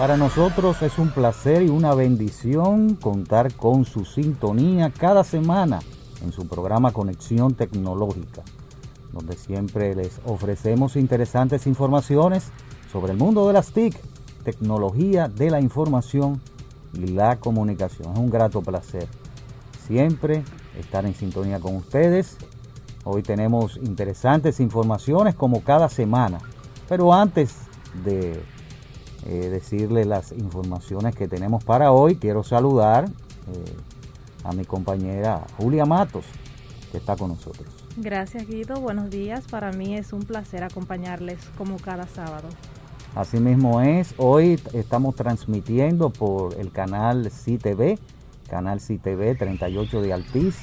Para nosotros es un placer y una bendición contar con su sintonía cada semana en su programa Conexión Tecnológica, donde siempre les ofrecemos interesantes informaciones sobre el mundo de las TIC, tecnología de la información y la comunicación. Es un grato placer siempre estar en sintonía con ustedes. Hoy tenemos interesantes informaciones como cada semana, pero antes de eh, decirle las informaciones que tenemos para hoy. Quiero saludar eh, a mi compañera Julia Matos, que está con nosotros. Gracias Guido, buenos días. Para mí es un placer acompañarles como cada sábado. Así mismo es, hoy estamos transmitiendo por el canal CTV, canal CTV 38 de Altiz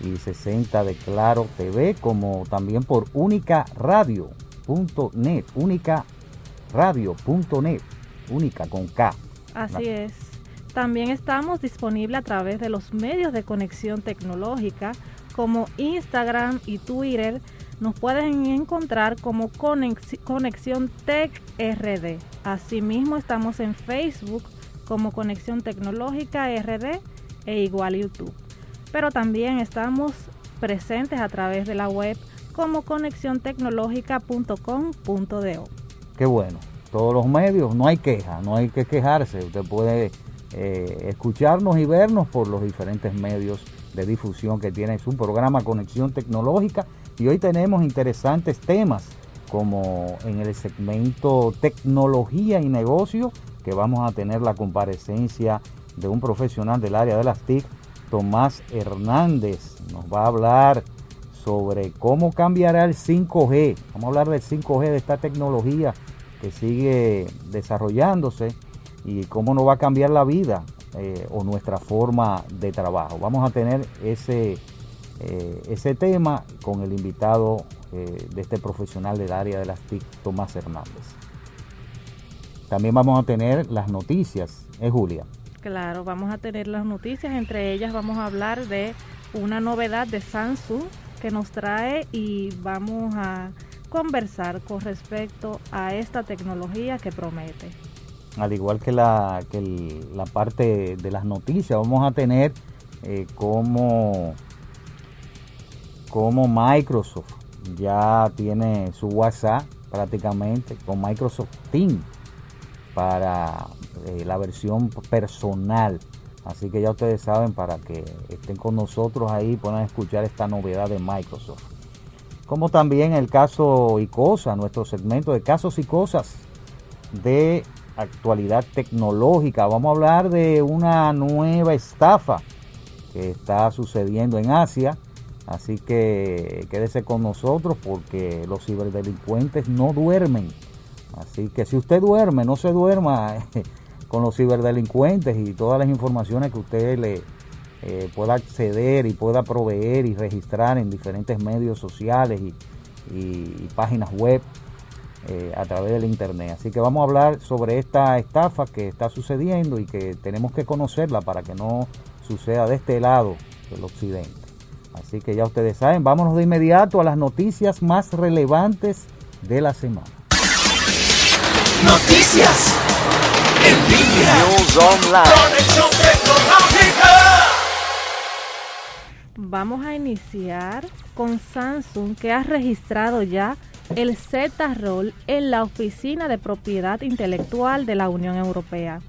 y 60 de Claro TV, como también por unicaradio.net, única radio.net, única con K. Así es. También estamos disponibles a través de los medios de conexión tecnológica como Instagram y Twitter. Nos pueden encontrar como Conex- Conexión Tech RD. Asimismo estamos en Facebook como Conexión Tecnológica RD e igual YouTube. Pero también estamos presentes a través de la web como conexióntecnológica.com.do. Qué bueno. Todos los medios, no hay queja, no hay que quejarse. Usted puede eh, escucharnos y vernos por los diferentes medios de difusión que tiene su programa Conexión Tecnológica. Y hoy tenemos interesantes temas como en el segmento tecnología y negocio, que vamos a tener la comparecencia de un profesional del área de las TIC, Tomás Hernández. Nos va a hablar sobre cómo cambiará el 5G. Vamos a hablar del 5G, de esta tecnología que sigue desarrollándose y cómo nos va a cambiar la vida eh, o nuestra forma de trabajo. Vamos a tener ese, eh, ese tema con el invitado eh, de este profesional del área de las TIC, Tomás Hernández. También vamos a tener las noticias, ¿eh, Julia? Claro, vamos a tener las noticias, entre ellas vamos a hablar de una novedad de Samsung que nos trae y vamos a conversar con respecto a esta tecnología que promete. al igual que la, que la parte de las noticias, vamos a tener eh, como Microsoft ya tiene su WhatsApp prácticamente con Microsoft Teams para eh, la versión personal. Así que ya ustedes saben para que estén con nosotros ahí, puedan escuchar esta novedad de Microsoft. Como también el caso y cosas, nuestro segmento de casos y cosas de actualidad tecnológica. Vamos a hablar de una nueva estafa que está sucediendo en Asia. Así que quédese con nosotros porque los ciberdelincuentes no duermen. Así que si usted duerme, no se duerma con los ciberdelincuentes y todas las informaciones que usted le eh, pueda acceder y pueda proveer y registrar en diferentes medios sociales y, y- y páginas web eh, a través del internet. Así que vamos a hablar sobre esta estafa que está sucediendo y que tenemos que conocerla para que no suceda de este lado del occidente. Así que ya ustedes saben, vámonos de inmediato a las noticias más relevantes de la semana. Noticias. En línea. News Online. Vamos a iniciar con Samsung que ha registrado ya el Z-Roll en la Oficina de Propiedad Intelectual de la Unión Europea.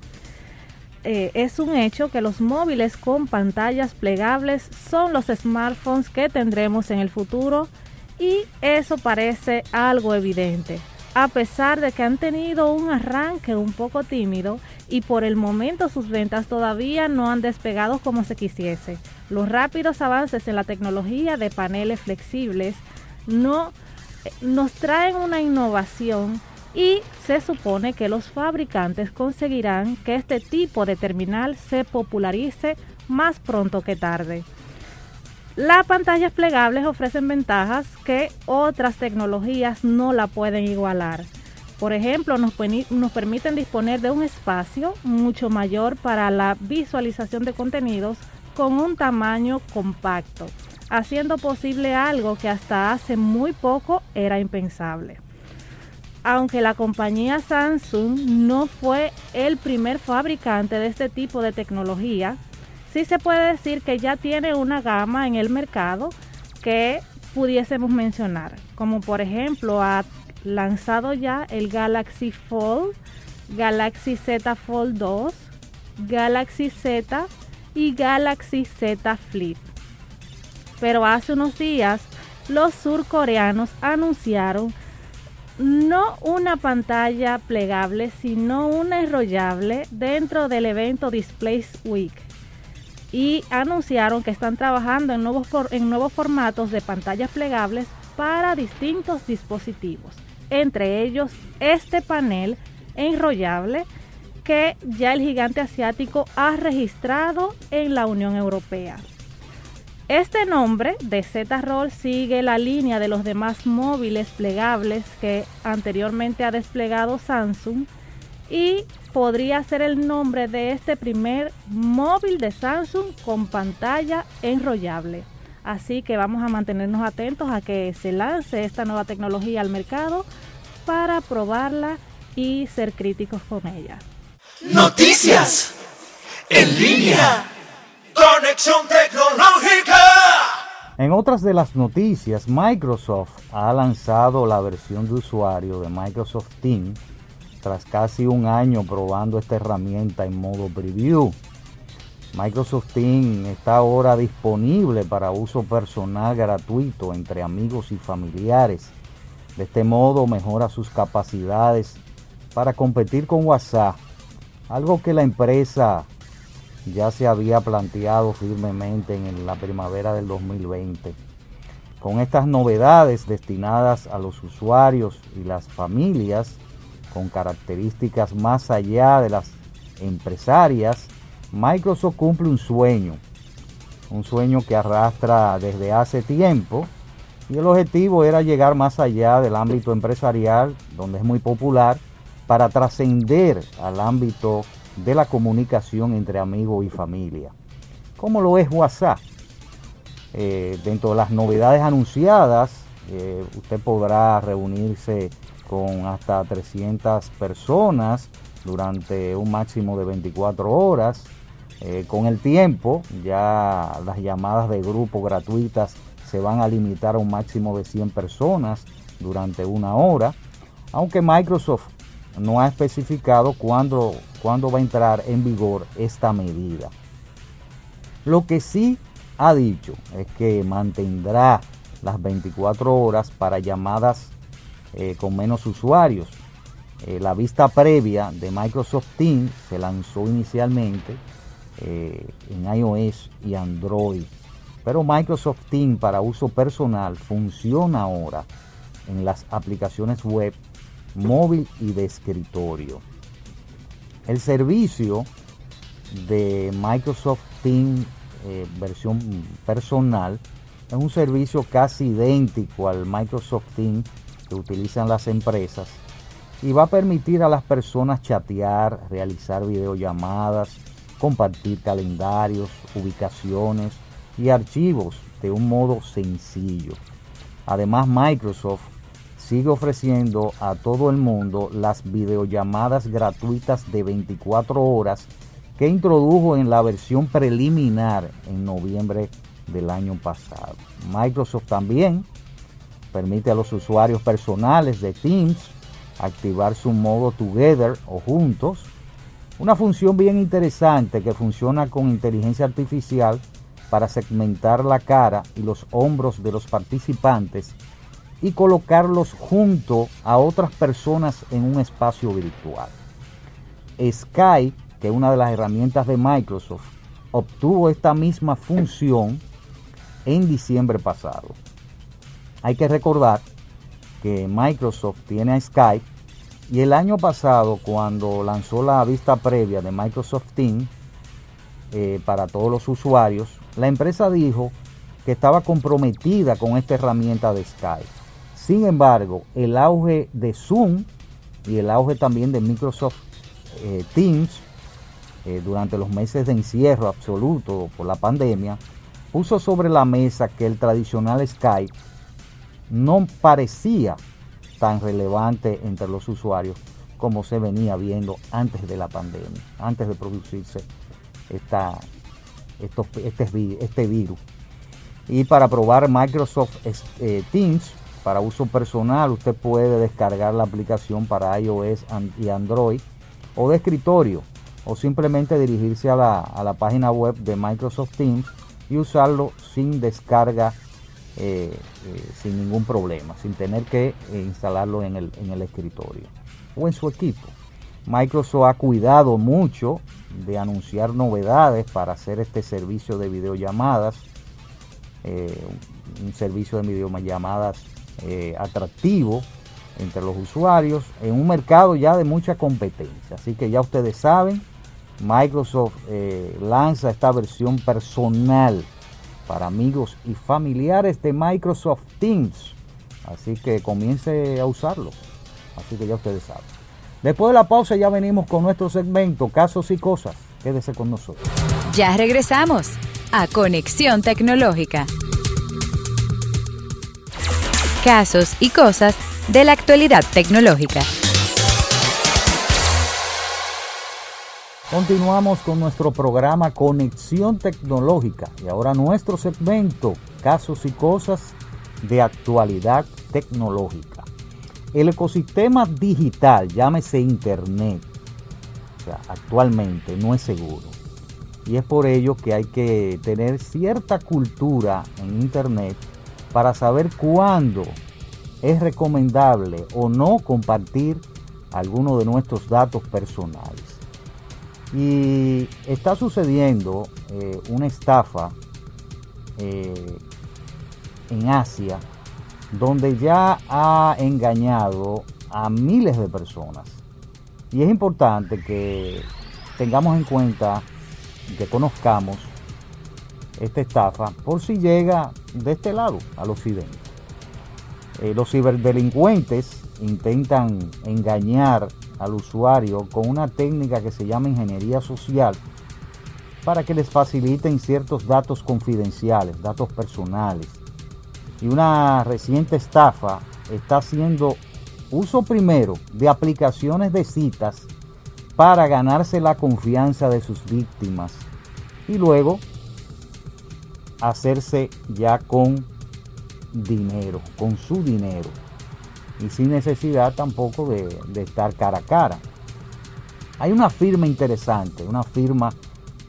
Eh, es un hecho que los móviles con pantallas plegables son los smartphones que tendremos en el futuro y eso parece algo evidente. A pesar de que han tenido un arranque un poco tímido y por el momento sus ventas todavía no han despegado como se quisiese. Los rápidos avances en la tecnología de paneles flexibles no, eh, nos traen una innovación y se supone que los fabricantes conseguirán que este tipo de terminal se popularice más pronto que tarde. Las pantallas plegables ofrecen ventajas que otras tecnologías no la pueden igualar. Por ejemplo, nos, nos, permiten disponer de un espacio mucho mayor para la visualización de contenidos con un tamaño compacto, haciendo posible algo que hasta hace muy poco era impensable. Aunque la compañía Samsung no fue el primer fabricante de este tipo de tecnología, sí se puede decir que ya tiene una gama en el mercado que pudiésemos mencionar, como por ejemplo ha lanzado ya el Galaxy Fold, Galaxy Z Fold 2, Galaxy Z y Galaxy Z Flip. Pero hace unos días los surcoreanos anunciaron no una pantalla plegable, sino una enrollable dentro del evento Displays Week. Y anunciaron que están trabajando en nuevos, en nuevos formatos de pantallas plegables para distintos dispositivos. Entre ellos este panel enrollable que ya el gigante asiático ha registrado en la Unión Europea. Este nombre de Z-Roll sigue la línea de los demás móviles plegables que anteriormente ha desplegado Samsung y podría ser el nombre de este primer móvil de Samsung con pantalla enrollable. Así que vamos a mantenernos atentos a que se lance esta nueva tecnología al mercado para probarla y ser críticos con ella. Noticias en línea. Conexión tecnológica. En otras de las noticias, Microsoft ha lanzado la versión de usuario de Microsoft Teams tras casi un año probando esta herramienta en modo preview. Microsoft Teams está ahora disponible para uso personal gratuito entre amigos y familiares. De este modo mejora sus capacidades para competir con WhatsApp algo que la empresa ya se había planteado firmemente en la primavera del 2020. Con estas novedades destinadas a los usuarios y las familias, con características más allá de las empresarias, Microsoft cumple un sueño, un sueño que arrastra desde hace tiempo y el objetivo era llegar más allá del ámbito empresarial, donde es muy popular, para trascender al ámbito de la comunicación entre amigos y familia, como lo es WhatsApp. Eh, dentro de las novedades anunciadas, eh, usted podrá reunirse con hasta 300 personas durante un máximo de 24 horas. Eh, con el tiempo, ya las llamadas de grupo gratuitas se van a limitar a un máximo de 100 personas durante una hora, aunque Microsoft no ha especificado cuándo, cuándo va a entrar en vigor esta medida. Lo que sí ha dicho es que mantendrá las 24 horas para llamadas eh, con menos usuarios. Eh, la vista previa de Microsoft Teams se lanzó inicialmente eh, en iOS y Android, pero Microsoft Teams para uso personal funciona ahora en las aplicaciones web móvil y de escritorio. El servicio de Microsoft Teams eh, versión personal es un servicio casi idéntico al Microsoft Teams que utilizan las empresas y va a permitir a las personas chatear, realizar videollamadas, compartir calendarios, ubicaciones y archivos de un modo sencillo. Además, Microsoft sigue ofreciendo a todo el mundo las videollamadas gratuitas de 24 horas que introdujo en la versión preliminar en noviembre del año pasado. Microsoft también permite a los usuarios personales de Teams activar su modo Together o Juntos, una función bien interesante que funciona con inteligencia artificial para segmentar la cara y los hombros de los participantes y colocarlos junto a otras personas en un espacio virtual. Skype, que es una de las herramientas de Microsoft, obtuvo esta misma función en diciembre pasado. Hay que recordar que Microsoft tiene a Skype Y el año pasado, cuando lanzó la vista previa de Microsoft Teams eh, para todos los usuarios, la empresa dijo que estaba comprometida con esta herramienta de Skype. Sin embargo, el auge de Zoom y el auge también de Microsoft eh, Teams eh, durante los meses de encierro absoluto por la pandemia, puso sobre la mesa que el tradicional Skype no parecía tan relevante entre los usuarios como se venía viendo antes de la pandemia, antes de producirse esta, este, este virus. Y para probar Microsoft eh, Teams para uso personal, usted puede descargar la aplicación para iOS y Android o de escritorio o simplemente dirigirse a la, página web de Microsoft Teams y usarlo sin descarga, eh, eh, sin ningún problema, sin tener que instalarlo en el, en el escritorio o en su equipo. Microsoft ha cuidado mucho de anunciar novedades para hacer este servicio de videollamadas, eh, un servicio de videollamadas eh, atractivo entre los usuarios en un mercado ya de mucha competencia. Así que ya ustedes saben, Microsoft eh, lanza esta versión personal para amigos y familiares de Microsoft Teams. Así que comience a usarlo. Así que ya ustedes saben. Después de la pausa ya venimos con nuestro segmento Casos y Cosas. Quédese con nosotros. Ya regresamos a Conexión Tecnológica. Casos y cosas de la actualidad tecnológica. Continuamos con nuestro programa Conexión Tecnológica y ahora nuestro segmento Casos y cosas de actualidad tecnológica. El ecosistema digital, llámese Internet, actualmente no es seguro. Y es por ello que hay que tener cierta cultura en Internet para saber cuándo es recomendable o no compartir algunos de nuestros datos personales. Y está sucediendo eh, una estafa eh, en Asia donde ya ha engañado a miles de personas. Y es importante que tengamos en cuenta, que conozcamos esta estafa por si llega de este lado, al occidente. Eh, los ciberdelincuentes intentan engañar al usuario con una técnica que se llama ingeniería social para que les faciliten ciertos datos confidenciales, datos personales, y una reciente estafa está haciendo uso primero de aplicaciones de citas para ganarse la confianza de sus víctimas y luego hacerse ya con dinero, con su dinero y sin necesidad tampoco de, estar cara a cara. Hay una firma interesante, una firma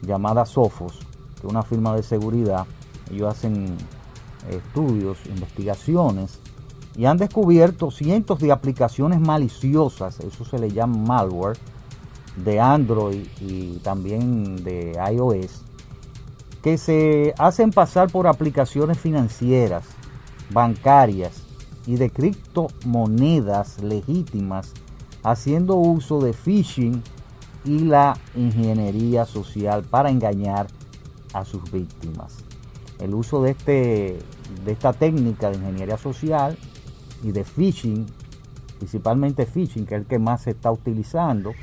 llamada Sophos, que es una firma de seguridad. Ellos hacen estudios, investigaciones, y han descubierto cientos de aplicaciones maliciosas, eso se le llama malware, de Android y también de iOS, que se hacen pasar por aplicaciones financieras, bancarias y de criptomonedas legítimas, haciendo uso de phishing y la ingeniería social para engañar a sus víctimas. El uso de, este, de esta técnica de ingeniería social y de phishing, principalmente phishing, que es el que más se está utilizando,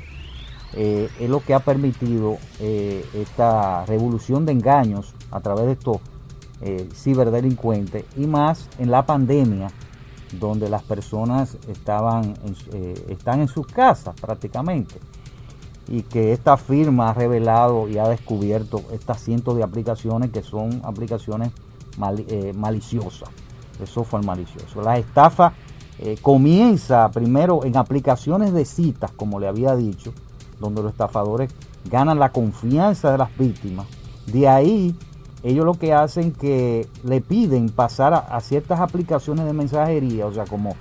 eh, es lo que ha permitido eh, esta revolución de engaños a través de estos eh, ciberdelincuentes y más en la pandemia donde las personas estaban están en sus casas prácticamente y que esta firma ha revelado y ha descubierto estas cientos de aplicaciones que son aplicaciones maliciosas, de software malicioso. La estafa eh, comienza primero en aplicaciones de citas, como le había dicho, donde los estafadores ganan la confianza de las víctimas. De ahí ellos lo que hacen que le piden pasar a, ciertas aplicaciones de mensajería, o sea, como,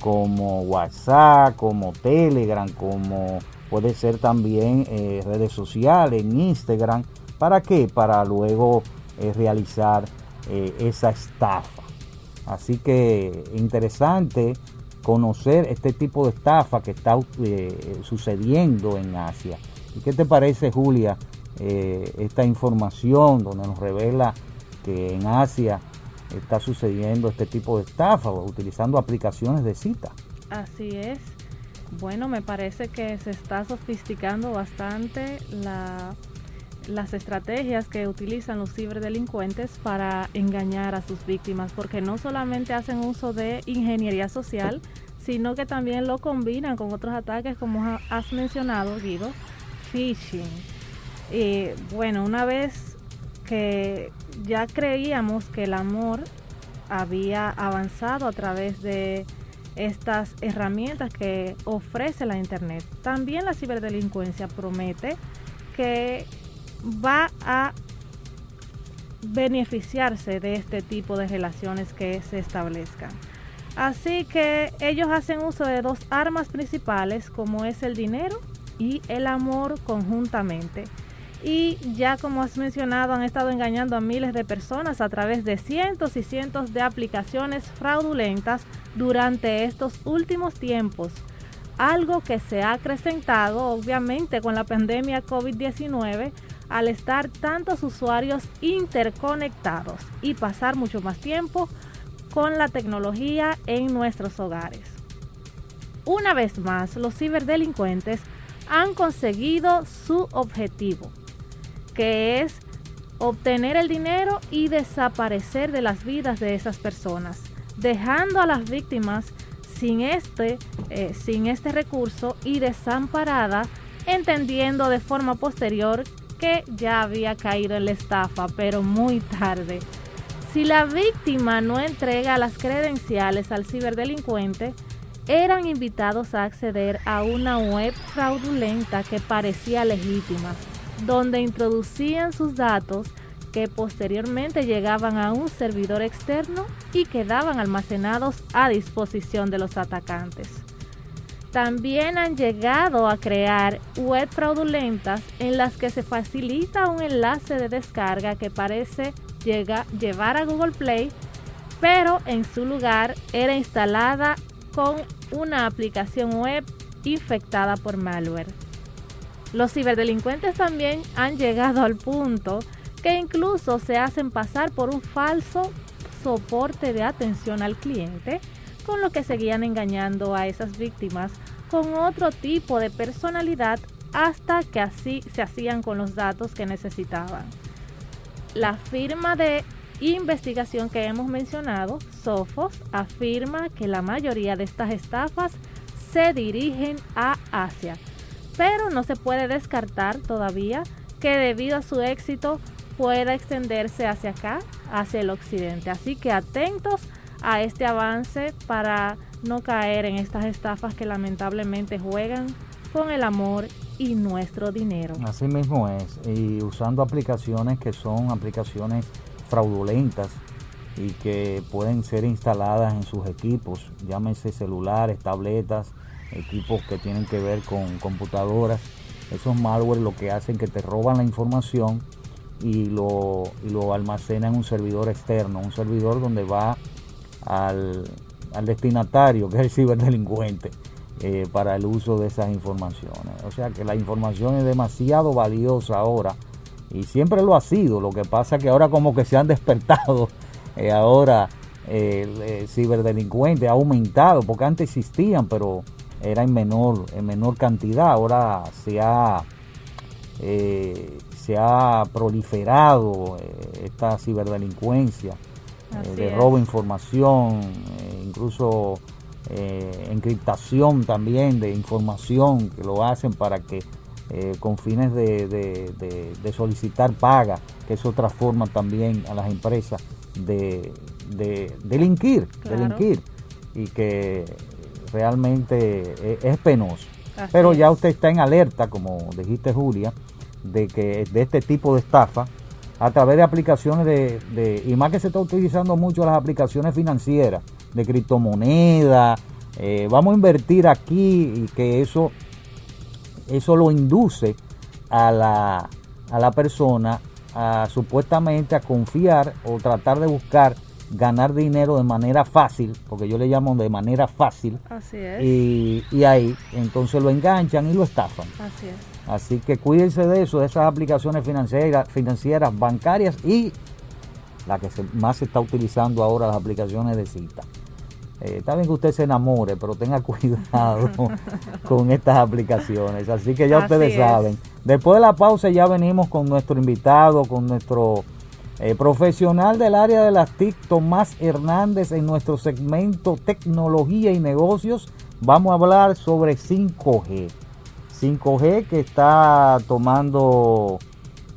como WhatsApp, como Telegram, como puede ser también eh, redes sociales, Instagram. ¿Para qué? Para luego eh, realizar eh, esa estafa. Así que interesante conocer este tipo de estafa que está eh, sucediendo en Asia. ¿Y qué te parece, Julia, eh, esta información donde nos revela que en Asia está sucediendo este tipo de estafa utilizando aplicaciones de cita? Así es. Bueno, me parece que se está sofisticando bastante las estrategias que utilizan los ciberdelincuentes para engañar a sus víctimas, porque no solamente hacen uso de ingeniería social, sino que también lo combinan con otros ataques, como has mencionado, Guido, phishing. Y bueno, una vez que ya creíamos que el amor había avanzado a través de estas herramientas que ofrece la Internet. También la ciberdelincuencia promete que va a beneficiarse de este tipo de relaciones que se establezcan. Así que ellos hacen uso de dos armas principales como es el dinero y el amor conjuntamente y ya como has mencionado han estado engañando a miles de personas a través de cientos y cientos de aplicaciones fraudulentas durante estos últimos tiempos. Algo que se ha acrecentado obviamente con la pandemia COVID-19 al estar tantos usuarios interconectados y pasar mucho más tiempo con la tecnología en nuestros hogares. Una vez más, los ciberdelincuentes han conseguido su objetivo, que es obtener el dinero y desaparecer de las vidas de esas personas, dejando a las víctimas sin este, eh, sin este recurso y desamparada, entendiendo de forma posterior que ya había caído en la estafa, pero muy tarde. Si la víctima no entrega las credenciales al ciberdelincuente, eran invitados a acceder a una web fraudulenta que parecía legítima donde introducían sus datos que posteriormente llegaban a un servidor externo y quedaban almacenados a disposición de los atacantes. También han llegado a crear web fraudulentas en las que se facilita un enlace de descarga que parece llevar a Google Play, pero en su lugar era instalada con una aplicación web infectada por malware. Los ciberdelincuentes también han llegado al punto que incluso se hacen pasar por un falso soporte de atención al cliente, con lo que seguían engañando a esas víctimas con otro tipo de personalidad hasta que así se hacían con los datos que necesitaban. La firma de investigación que hemos mencionado, Sophos, afirma que la mayoría de estas estafas se dirigen a Asia, pero no se puede descartar todavía que debido a su éxito pueda extenderse hacia acá, hacia el occidente. Así que atentos a este avance para no caer en estas estafas que lamentablemente juegan con el amor y nuestro dinero. Así mismo es, y usando aplicaciones que son aplicaciones fraudulentas y que pueden ser instaladas en sus equipos, llámese celulares, tabletas, equipos que tienen que ver con computadoras. Esos malware lo que hacen que te roban la información y lo, y lo almacenan en un servidor externo, un servidor donde va al, destinatario, que es el ciberdelincuente, eh, para el uso de esas informaciones. O sea que la información es demasiado valiosa ahora y siempre lo ha sido. Lo que pasa que ahora como que se han despertado eh, ahora el ciberdelincuente ha aumentado, porque antes existían, pero era en menor, en menor cantidad, ahora se ha, eh, se ha proliferado esta ciberdelincuencia eh, de robo de información, incluso encriptación también de información que lo hacen para que con fines de, de, solicitar paga, que es otra forma también a las empresas de, delinquir, delinquir y que realmente eh, es, penoso. Pero ya usted está en alerta, como dijiste Julia, de que de este tipo de estafa a través de aplicaciones de, y más que se está utilizando mucho las aplicaciones financieras, de criptomonedas, eh, vamos a invertir aquí y que eso, eso lo induce a la, a la persona a supuestamente a confiar o tratar de buscar ganar dinero de manera fácil, porque yo le llamo de manera fácil, Así es. y, y ahí entonces lo enganchan y lo estafan. Así es. Así que cuídense de eso, de esas aplicaciones financieras, financieras bancarias y la que se- más se está utilizando ahora, las aplicaciones de cita. Eh, está bien que usted se enamore, pero tenga cuidado con estas aplicaciones. Así que ya Así ustedes es. saben. Después de la pausa ya venimos con nuestro invitado, con nuestro eh, profesional del área de las TIC, Tomás Hernández, en nuestro segmento Tecnología y Negocios. Vamos a hablar sobre 5G. 5G que está tomando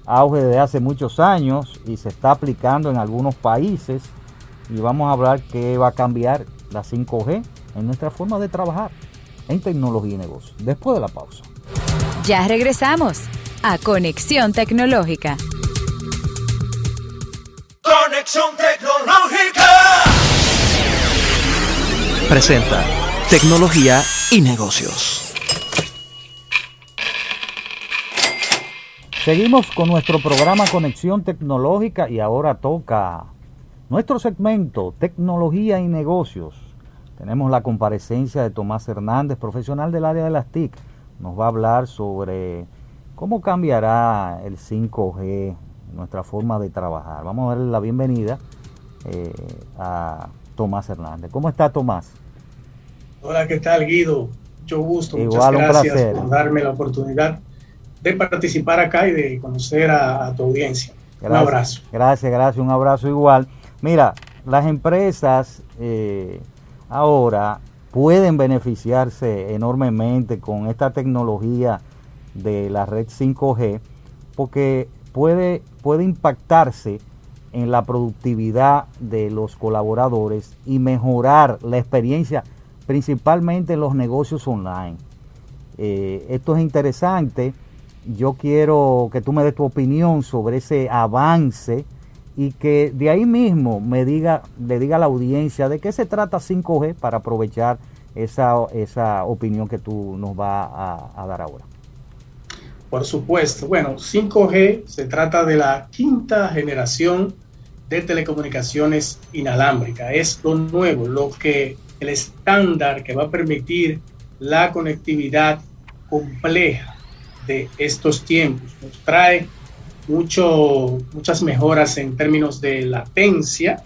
auge desde hace muchos años y se está aplicando en algunos países y vamos a hablar qué va a cambiar la 5G en nuestra forma de trabajar en tecnología y negocios. Después de la pausa. Ya regresamos a Conexión Tecnológica. Conexión tecnológica. Presenta Tecnología y Negocios. Seguimos con nuestro programa Conexión Tecnológica y ahora toca nuestro segmento Tecnología y Negocios. Tenemos la comparecencia de Tomás Hernández, profesional del área de las TIC. Nos va a hablar sobre cómo cambiará el 5G, nuestra forma de trabajar. Vamos a darle la bienvenida eh, a Tomás Hernández. ¿Cómo está Tomás? Hola, ¿qué tal Guido? Mucho gusto, Igual, un muchas gracias placer. por darme la oportunidad de participar acá y de conocer a, a tu audiencia. Un abrazo. Gracias, gracias, un abrazo igual. Mira, las empresas eh, ahora pueden beneficiarse enormemente con esta tecnología de la red 5G porque puede, puede impactarse en la productividad de los colaboradores y mejorar la experiencia principalmente en los negocios online. Eh, esto es interesante. Yo quiero que tú me des tu opinión sobre ese avance y que de ahí mismo me diga, le diga a la audiencia de qué se trata 5G para aprovechar esa, esa opinión que tú nos vas a, a dar ahora. Por supuesto. Bueno, 5G se trata de la quinta generación de telecomunicaciones inalámbrica. Es lo nuevo, lo que el estándar que va a permitir la conectividad compleja de estos tiempos. Nos trae mucho, muchas mejoras en términos de latencia,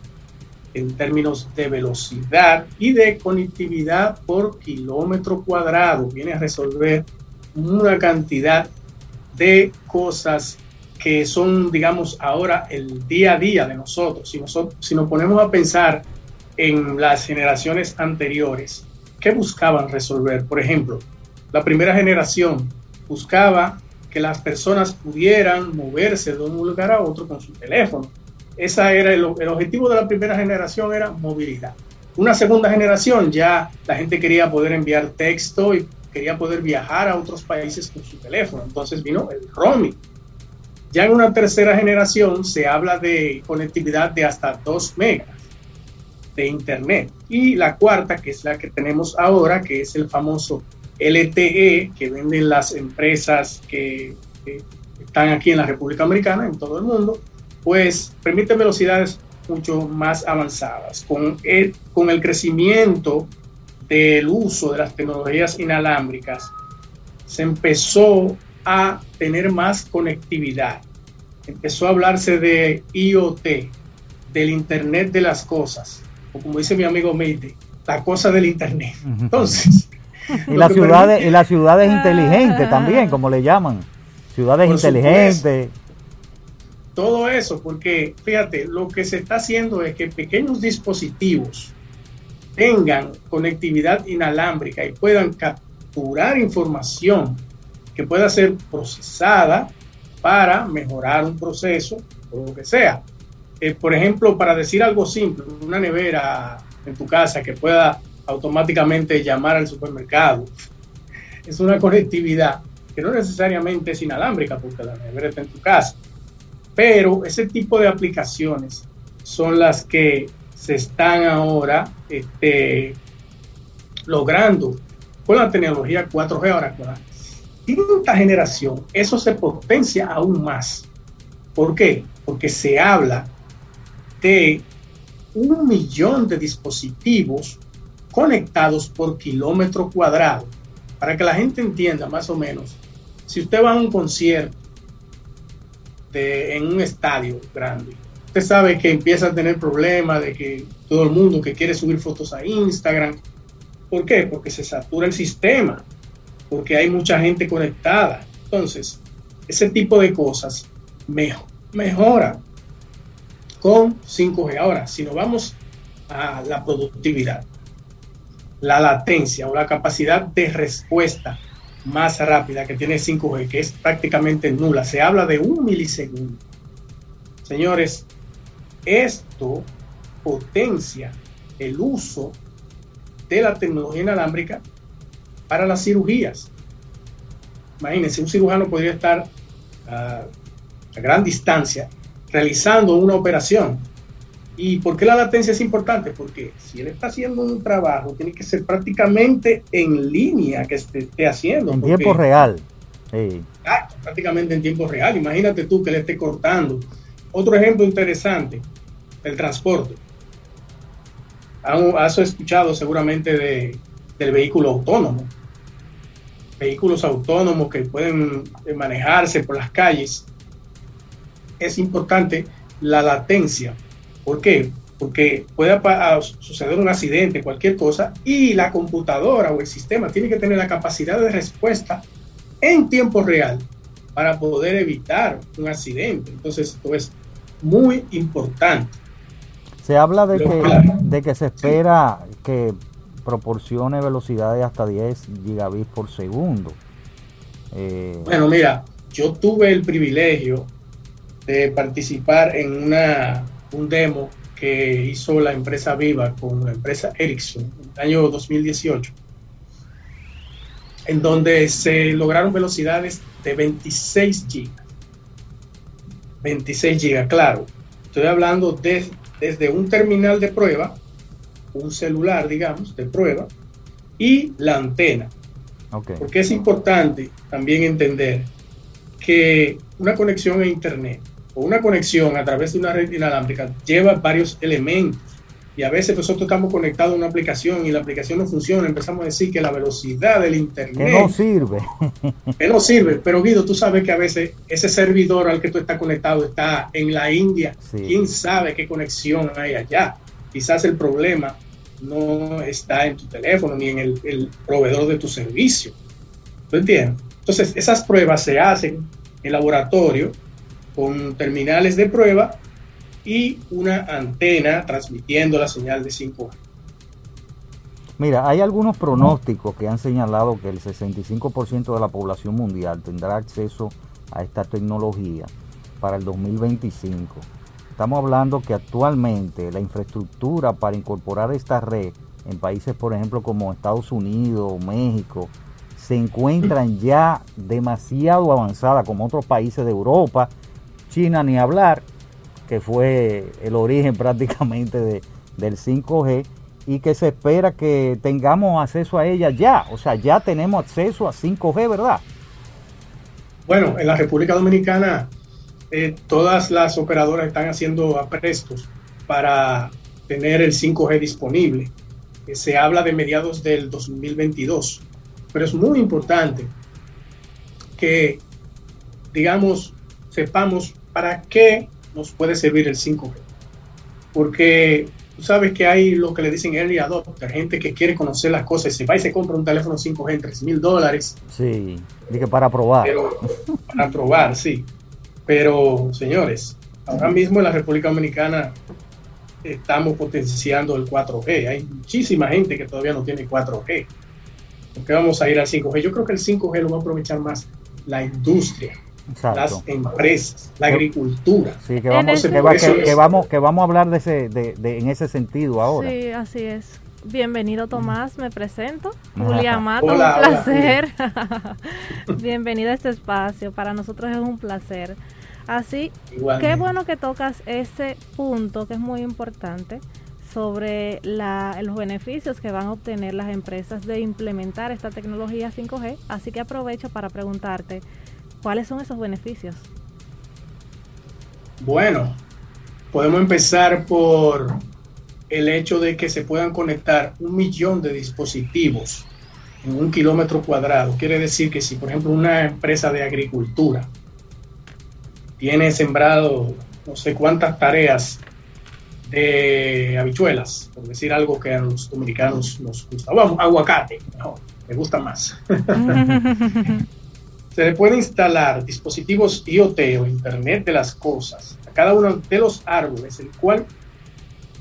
en términos de velocidad y de conectividad por kilómetro cuadrado. Viene a resolver una cantidad de cosas que son, digamos, ahora el día a día de nosotros. Si, nosotros, si nos ponemos a pensar en las generaciones anteriores, ¿qué buscaban resolver? Por ejemplo, la primera generación buscaba que las personas pudieran moverse de un lugar a otro con su teléfono. Esa era el, el, objetivo de la primera generación era movilidad. Una segunda generación ya la gente quería poder enviar texto y quería poder viajar a otros países con su teléfono. Entonces vino el roaming. Ya en una tercera generación se habla de conectividad de hasta 2 megas de internet. Y la cuarta, que es la que tenemos ahora, que es el famoso LTE que venden las empresas que, que, están aquí en la República Americana, en todo el mundo, pues permite velocidades mucho más avanzadas. Con el, con el crecimiento del uso de las tecnologías inalámbricas, se empezó a tener más conectividad. Empezó a hablarse de IoT, del Internet de las Cosas, o como dice mi amigo Meite, la cosa del Internet. Entonces, y las ciudades, y las ciudades inteligentes también, como le llaman. Ciudades Por inteligentes. supuesto. Todo eso, porque fíjate, lo que se está haciendo es que pequeños dispositivos tengan conectividad inalámbrica y puedan capturar información que pueda ser procesada para mejorar un proceso o lo que sea. Eh, por ejemplo, para decir algo simple, una nevera en tu casa que pueda automáticamente llamar al supermercado. Es una conectividad que no necesariamente es inalámbrica porque la nevera está en tu casa. Pero ese tipo de aplicaciones son las que se están ahora este, logrando con la tecnología 4G ahora con la quinta generación. Eso se potencia aún más. ¿Por qué? Porque se habla de un millón de dispositivos conectados por kilómetro cuadrado. Para que la gente entienda más o menos, si usted va a un concierto en un estadio grande, usted sabe que empieza a tener problemas de que todo el mundo que quiere subir fotos a Instagram, ¿por qué? Porque se satura el sistema, porque hay mucha gente conectada. Entonces, ese tipo de cosas mejor, mejora con 5G. Ahora, si nos vamos a la productividad, la latencia o la capacidad de respuesta más rápida que tiene 5G, que es prácticamente nula, se habla de un milisegundo. Señores, esto potencia el uso de la tecnología inalámbrica para las cirugías. Imagínense, un cirujano podría estar a, a gran distancia realizando una operación. ¿Y por qué la latencia es importante? Porque si él está haciendo un trabajo, tiene que ser prácticamente en línea que esté, esté haciendo. En tiempo real. Sí. Exacto, prácticamente en tiempo real. Imagínate tú que le esté cortando. Otro ejemplo interesante, el transporte. Has escuchado seguramente de, del vehículo autónomo. Vehículos autónomos que pueden eh, manejarse por las calles. Es importante la latencia. ¿Por qué? Porque puede apa- a- suceder un accidente, cualquier cosa, y la computadora o el sistema tiene que tener la capacidad de respuesta en tiempo real para poder evitar un accidente. Entonces, esto es muy importante. Se habla de Lo que, claro. de que se espera que proporcione velocidades hasta 10 gigabits por segundo. Eh, Bueno, mira, yo tuve el privilegio de participar en una, un demo que hizo la empresa Viva con la empresa Ericsson en el año 2018, en donde se lograron velocidades de 26 gigas. 26 gigas, claro. Estoy hablando de- desde un terminal de prueba, un celular, digamos, de prueba, y la antena. Porque es importante también entender que una conexión a Internet o una conexión a través de una red inalámbrica lleva varios elementos. Y a veces nosotros estamos conectados a una aplicación y la aplicación no funciona. Empezamos a decir que la velocidad del Que Internet no sirve. que no sirve. Pero Guido, tú sabes que a veces ese servidor al que tú estás conectado está en la India. Sí. ¿Quién sabe qué conexión hay allá? Quizás el problema no está en tu teléfono ni en el, el proveedor de tu servicio. ¿Tú entiendes? Entonces, esas pruebas se hacen en laboratorio con terminales de prueba y una antena transmitiendo la señal de 5G. Mira, hay algunos pronósticos que han señalado que el 65% de la población mundial tendrá acceso a esta tecnología para el 2025. Estamos hablando que actualmente la infraestructura para incorporar esta red en países, por ejemplo, como Estados Unidos, México, se encuentran ya demasiado avanzada como otros países de Europa, China ni hablar, que fue el origen prácticamente de, del 5G y que se espera que tengamos acceso a ella ya, o sea, ya tenemos acceso a 5G, ¿verdad? Bueno, en la República Dominicana eh, todas las operadoras están haciendo aprestos para tener el 5G disponible. Se habla de mediados del 2022, pero es muy importante que, digamos, sepamos para qué nos puede servir el 5G. Porque tú sabes que hay lo que le dicen early adopter, gente que quiere conocer las cosas y se va y se compra un teléfono 5G en 3 mil dólares Sí, dije para probar. pero para probar, sí. Pero, señores, ahora mismo en la República Dominicana estamos potenciando el 4G. Hay muchísima gente que todavía no tiene 4G. ¿Por qué vamos a ir al 5G? Yo creo que el 5G lo va a aprovechar más la industria, Exacto. las empresas, la agricultura. Sí, que vamos, que, va- Eso que- es. que vamos, que vamos a hablar de ese, de, de- en ese sentido ahora. Sí, así es. Bienvenido Tomás, me presento. Ajá. Julia Mato, Hola, un hola, placer. Bienvenido a este espacio. Para nosotros es un placer. Así, Igualmente. qué bueno que tocas ese punto que es muy importante sobre la- los beneficios que van a obtener las empresas de implementar esta tecnología 5G. Así que aprovecho para preguntarte, ¿cuáles son esos beneficios? Bueno, podemos empezar por el hecho de que se puedan conectar un millón de dispositivos en un kilómetro cuadrado. Quiere decir que si, por ejemplo, una empresa de agricultura tiene sembrado no sé cuántas tareas de habichuelas, por decir algo que a los dominicanos nos gusta. Vamos, aguacate, no, me gusta más. Se le puede instalar dispositivos IoT o Internet de las Cosas a cada uno de los árboles, el cual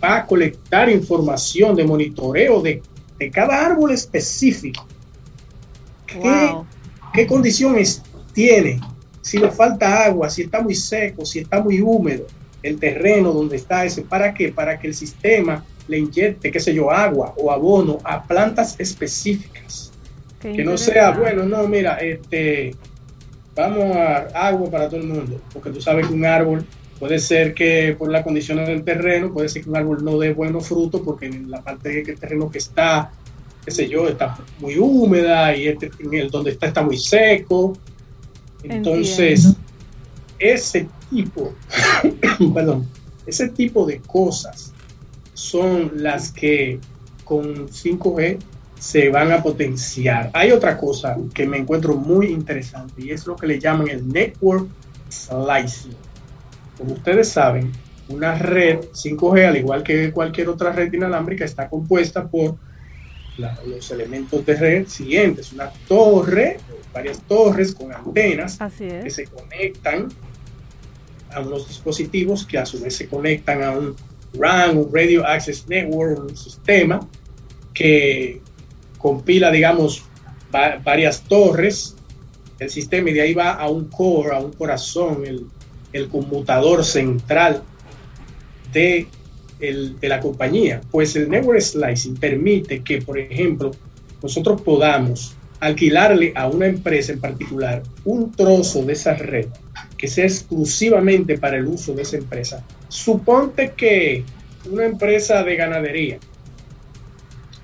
va a colectar información de monitoreo de, de cada árbol específico. ¿Qué, Wow. qué condiciones tiene? Si le falta agua, si está muy seco, si está muy húmedo, el terreno donde está ese, ¿para qué? Para que el sistema le inyecte, qué sé yo, agua o abono a plantas específicas. Qué Que no sea, bueno, no, mira, este, vamos a agua para todo el mundo, porque tú sabes que un árbol puede ser que por las condiciones del terreno, puede ser que un árbol no dé buenos frutos, porque en la parte del terreno que está, qué sé yo, está muy húmeda y este, en el donde está está muy seco. Entonces, Entiendo. ese tipo, perdón, ese tipo de cosas son las que con 5G se van a potenciar. Hay otra cosa que me encuentro muy interesante y es lo que le llaman el network slicing. Como ustedes saben, una red 5G, al igual que cualquier otra red inalámbrica, está compuesta por la- los elementos de red siguientes. Una torre, varias torres con antenas Así que se conectan a unos dispositivos que a su vez se conectan a un RAN, un Radio Access Network, un sistema que compila, digamos, va- varias torres del sistema y de ahí va a un core, a un corazón, el, el conmutador central de, el- de la compañía. Pues el network slicing permite que, por ejemplo, nosotros podamos alquilarle a una empresa en particular un trozo de esa red que sea exclusivamente para el uso de esa empresa. Suponte que una empresa de ganadería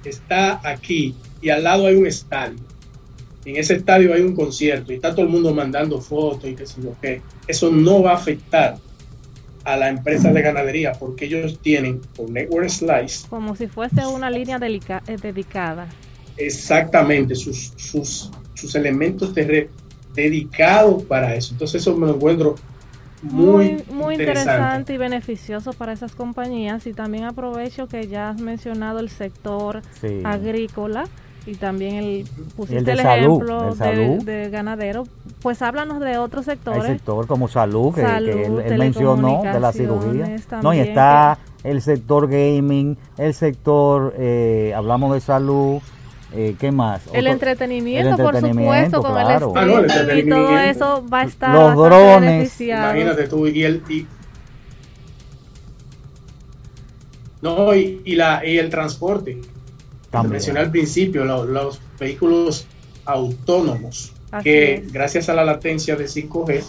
está aquí y al lado hay un estadio. En ese estadio hay un concierto y está todo el mundo mandando fotos y qué sé yo qué. Eso no va a afectar a la empresa de ganadería porque ellos tienen por Network Slice Como si fuese una línea delica- eh, dedicada. exactamente sus, sus, sus elementos de red dedicados para eso. Entonces eso me lo encuentro muy, Muy, muy interesante y beneficioso para esas compañías. Y también aprovecho que ya has mencionado el sector Sí. agrícola y también el pusiste de el, salud, ejemplo el de, salud. de ganadero. Pues háblanos de otros sectores. sector como salud, que, Salud, que él, él mencionó de la cirugía. No, y está el sector gaming, el sector, eh, hablamos de salud, eh, ¿qué más? El entretenimiento, el por supuesto, con el Ah, no, el y todo eso va a estar Los drones. beneficiado. Imagínate tú y el y, no y, y la y el transporte. Te También. mencioné al principio lo- los vehículos autónomos Así que es. gracias a la latencia de 5G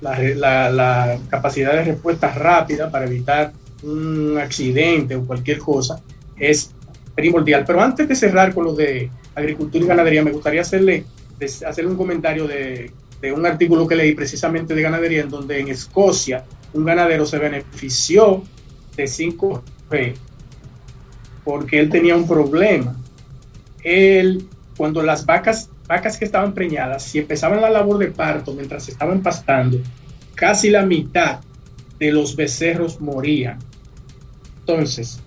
la, re- la- la capacidad de respuesta rápida para evitar un accidente o cualquier cosa es primordial. Pero antes de cerrar con lo de agricultura y ganadería, me gustaría hacerle, hacerle un comentario de, de un artículo que leí precisamente de ganadería, en donde en Escocia un ganadero se benefició de 5G porque él tenía un problema. Él, cuando las vacas, vacas que estaban preñadas, si empezaban la labor de parto mientras estaban pastando, casi la mitad de los becerros morían. Entonces,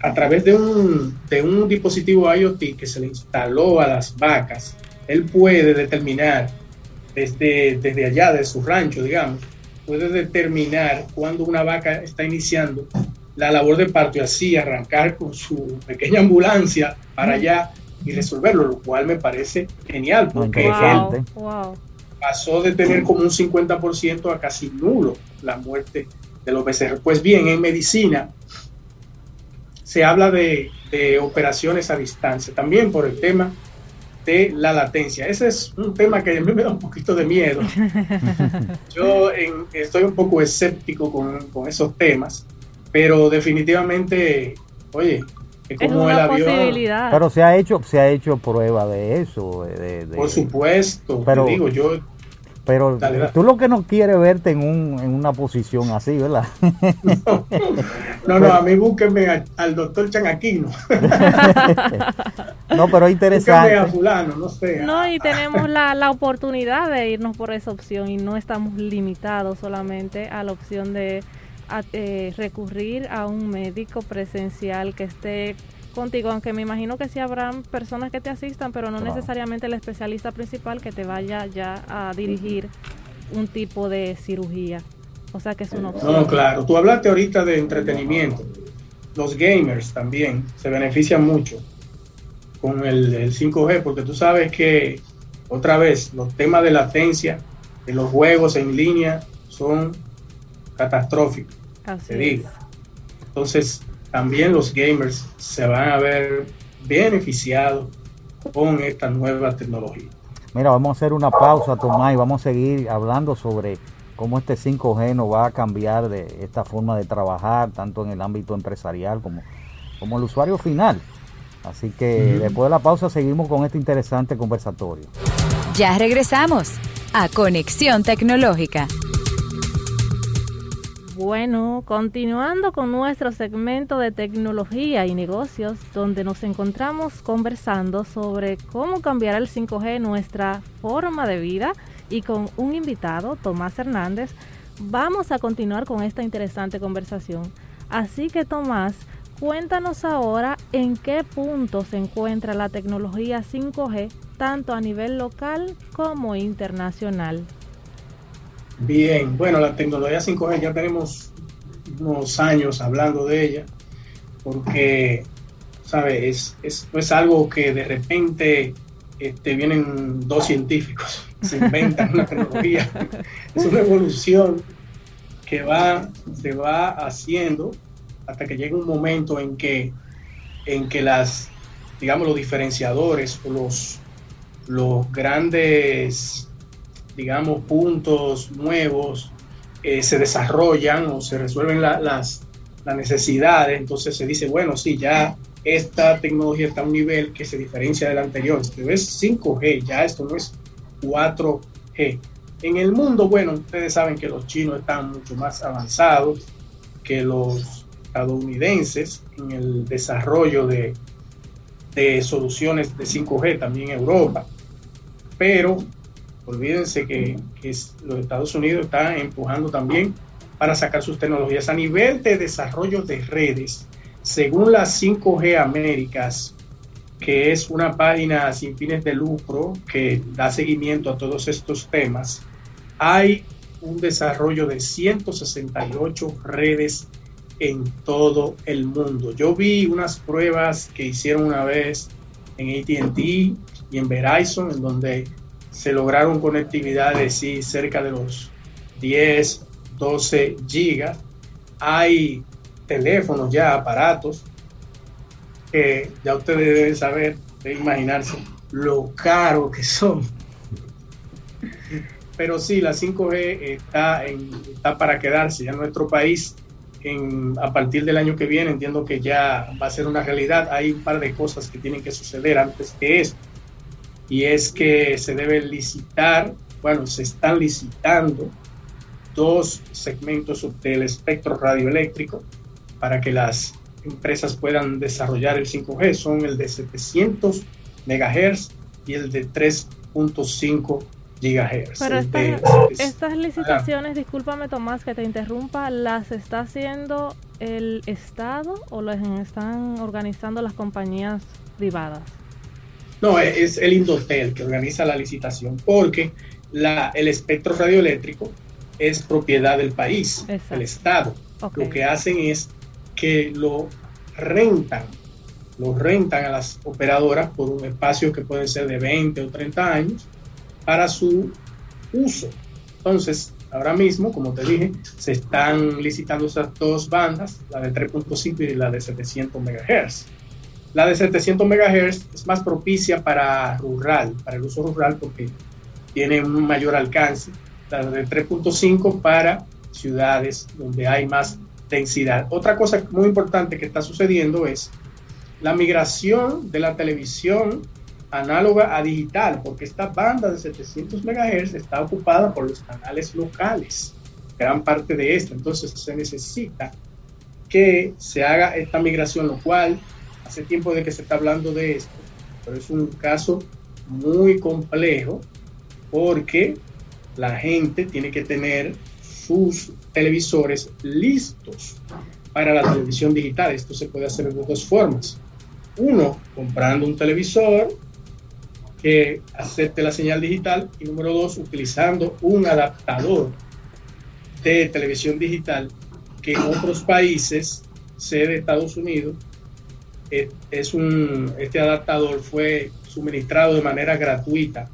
a través de un, de un dispositivo IoT que se le instaló a las vacas, él puede determinar desde, desde allá, de su rancho, digamos, puede determinar cuando una vaca está iniciando la labor de parto y así arrancar con su pequeña ambulancia para allá y resolverlo, lo cual me parece genial, porque él wow. pasó de tener como un 50% a casi nulo la muerte de los becerros. Pues bien, en medicina se habla de, de operaciones a distancia, también por el tema de la latencia. Ese es un tema que a mí me da un poquito de miedo. Yo en- estoy un poco escéptico con, con esos temas, pero definitivamente, oye, es Es como el avión. posibilidad. Pero se ha hecho, se ha hecho prueba de eso. de- de- Por supuesto, Pero- te digo, yo Pero Dale, dale. tú lo que no quieres verte en, un, en una posición así, ¿verdad? No, no, a mí búsquenme a- al doctor Chanaquino. no, pero es Búsquenme a interesante. fulano, no sé. No, y tenemos la, la oportunidad de irnos por esa opción y no estamos limitados solamente a la opción de a- eh, recurrir a un médico presencial que esté contigo, aunque me imagino que sí habrán personas que te asistan, pero no Claro. necesariamente el especialista principal que te vaya ya a dirigir un tipo de cirugía. O sea que es una opción. No, claro. Tú hablaste ahorita de entretenimiento. Los gamers también se benefician mucho con el, el 5G, porque tú sabes que, otra vez, los temas de latencia de los juegos en línea son catastróficos, Así te digo. Entonces, también los gamers se van a ver beneficiados con esta nueva tecnología. Mira, vamos a hacer una pausa, Tomás, y vamos a seguir hablando sobre cómo este 5G nos va a cambiar de esta forma de trabajar, tanto en el ámbito empresarial como, como el usuario final. Así que después de la pausa seguimos con este interesante conversatorio. Ya regresamos a Conexión Tecnológica. Bueno, continuando con nuestro segmento de tecnología y negocios, donde nos encontramos conversando sobre cómo cambiará el 5G nuestra forma de vida y con un invitado, Tomás Hernández, vamos a continuar con esta interesante conversación. Así que Tomás, cuéntanos ahora en qué punto se encuentra la tecnología 5G, tanto a nivel local como internacional. Bien, bueno, la tecnología 5G ya tenemos unos años hablando de ella, porque, ¿sabes? Es, es- es algo que de repente este, vienen dos científicos, se inventan una tecnología, es una evolución que va, se va haciendo hasta que llega un momento en que, en que las, digamos, los diferenciadores o los, los grandes digamos, puntos nuevos eh, se desarrollan o se resuelven la- las, las necesidades, entonces se dice, bueno, sí, ya esta tecnología está a un nivel que se diferencia del anterior. Esto es 5G, ya esto no es 4G. En el mundo, bueno, ustedes saben que los chinos están mucho más avanzados que los estadounidenses en el desarrollo de, de soluciones de 5G, también Europa. Pero olvídense que, los Estados Unidos están empujando también para sacar sus tecnologías a nivel de desarrollo de redes. Según las 5G Américas, que es una página sin fines de lucro que da seguimiento a todos estos temas, hay un desarrollo de 168 redes en todo el mundo. Yo vi unas pruebas que hicieron una vez en ATT y en Verizon, en donde se lograron conectividades sí, cerca de los 10, 12 gigas. Hay teléfonos ya, aparatos, que ya ustedes deben saber, deben imaginarse lo caro que son. Pero sí, la 5G está, para quedarse. Ya en nuestro país, a partir del año que viene, entiendo que ya va a ser una realidad. Hay un par de cosas que tienen que suceder antes que esto y es que se debe licitar, bueno, se están licitando dos segmentos del espectro radioeléctrico para que las empresas puedan desarrollar el 5G. Son el de 700 megahertz y el de 3.5 gigahertz. Pero de estas, 700 estas licitaciones, discúlpame Tomás que te interrumpa, ¿las está haciendo el Estado o las están organizando las compañías privadas? No, es el Indotel que organiza la licitación, porque la, el espectro radioeléctrico es propiedad del país, Exacto. del Estado. Lo que hacen es que lo rentan, lo rentan a las operadoras por un espacio que puede ser de 20 o 30 años para su uso. Entonces, ahora mismo, como te dije, se están licitando esas dos bandas, la de 3.5 y la de 700 MHz. La de 700 MHz es más propicia para rural, para el uso rural, porque tiene un mayor alcance. La de 3.5 para ciudades donde hay más densidad. Otra cosa muy importante que está sucediendo es la migración de la televisión análoga a digital, porque esta banda de 700 MHz está ocupada por los canales locales, gran parte de esta. Entonces se necesita que se haga esta migración, lo cual hace tiempo de que se está hablando de esto, pero es un caso muy complejo porque la gente tiene que tener sus televisores listos para la televisión digital. Esto se puede hacer de dos formas. Uno, comprando un televisor que acepte la señal digital y número dos, utilizando un adaptador de televisión digital que en otros países, sede Estados Unidos, es un, este adaptador fue suministrado de manera gratuita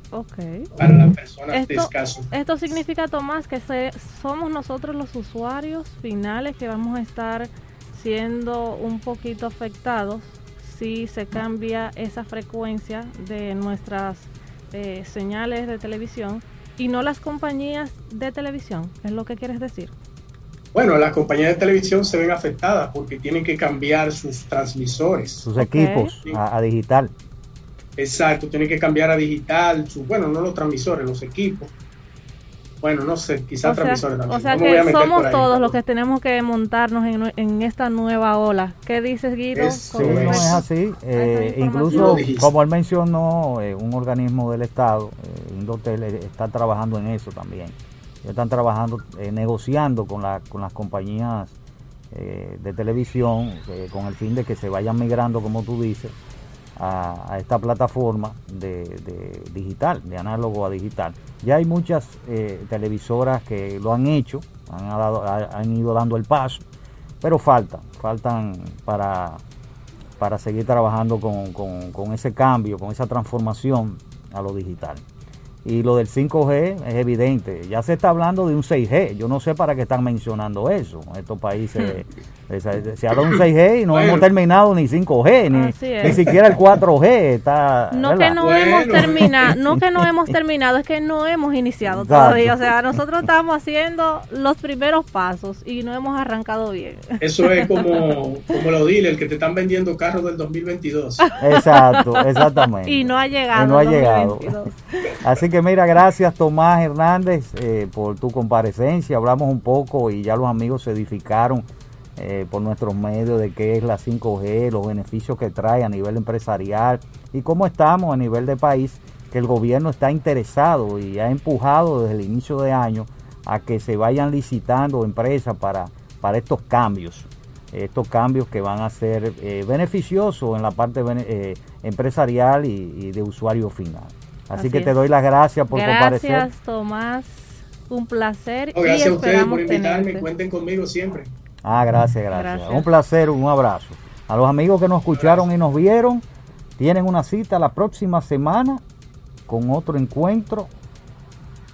para las personas de escaso. Esto significa, Tomás, que somos nosotros los usuarios finales que vamos a estar siendo un poquito afectados si se cambia esa frecuencia de nuestras eh, señales de televisión y no las compañías de televisión, es lo que quieres decir. Bueno, las compañías de televisión se ven afectadas porque tienen que cambiar sus transmisores. Sus equipos a, digital. Exacto, tienen que cambiar a digital, su, bueno, no los transmisores, los equipos. Bueno, no sé, quizás transmisores también. O sea que somos todos los que tenemos que montarnos en, esta nueva ola. ¿Qué dices, Guido? sí, no es así. Eh, incluso, como él mencionó, eh, un organismo del Estado, eh, Indotel, está trabajando en eso también están trabajando, eh, negociando con, la, con las compañías eh, de televisión eh, con el fin de que se vayan migrando, como tú dices, a, esta plataforma de, digital, de análogo a digital. Ya hay muchas televisoras que lo han hecho, han, dado, han ido dando el paso, pero faltan, faltan para, para seguir trabajando con, con ese cambio, con esa transformación a lo digital. Y lo del 5G es evidente. Ya se está hablando de un 6G. Yo no sé para qué están mencionando eso. Estos países se habla de un 6G y no hemos terminado ni 5G, ni, siquiera el 4G. Está, no que no hemos terminado, no que no hemos terminado, es que no hemos iniciado todavía. O sea, nosotros estamos haciendo los primeros pasos y no hemos arrancado bien. Eso es como, como lo dile, el que te están vendiendo carros del 2022. Exacto, exactamente. Y no ha llegado. no ha llegado. Así que mira, gracias Tomás Hernández eh, por tu comparecencia. Hablamos un poco y ya los amigos se edificaron eh, por nuestros medios de qué es la 5G, los beneficios que trae a nivel empresarial y cómo estamos a nivel de país, que el gobierno está interesado y ha empujado desde el inicio de año a que se vayan licitando empresas para, para estos cambios estos cambios que van a ser eh, beneficiosos en la parte empresarial y, de usuario final. Así, que te doy las gracias por comparecer. Gracias, Tomás. Un placer. gracias a ustedes por invitarme. Cuenten conmigo siempre. Ah, gracias, gracias, Un placer, un abrazo. A los amigos que nos escucharon y nos vieron, tienen una cita la próxima semana con otro encuentro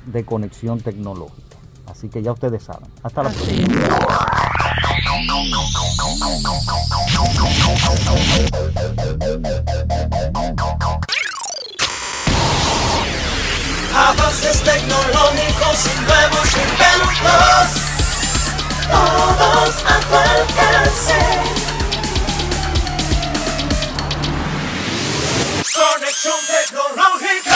de conexión tecnológica. Así que ya ustedes saben. Hasta la próxima. avances tecnológicos y nuevos inventos, todos a tu alcance. Conexión tecnológica.